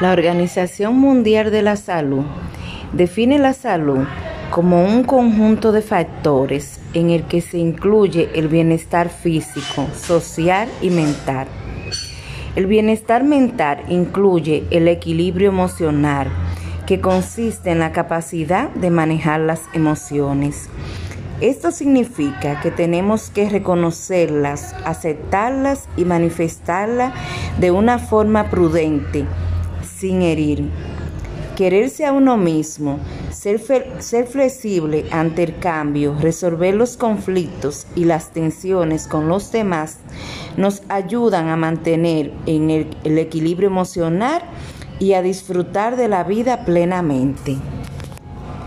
La Organización Mundial de la Salud define la salud como un conjunto de factores en el que se incluye el bienestar físico, social y mental. El bienestar mental incluye el equilibrio emocional, que consiste en la capacidad de manejar las emociones. Esto significa que tenemos que reconocerlas, aceptarlas y manifestarlas de una forma prudente sin herir. Quererse a uno mismo, ser, ser, flexible ante el cambio, resolver los conflictos y las tensiones con los demás nos ayudan a mantener en el, el equilibrio emocional y a disfrutar de la vida plenamente.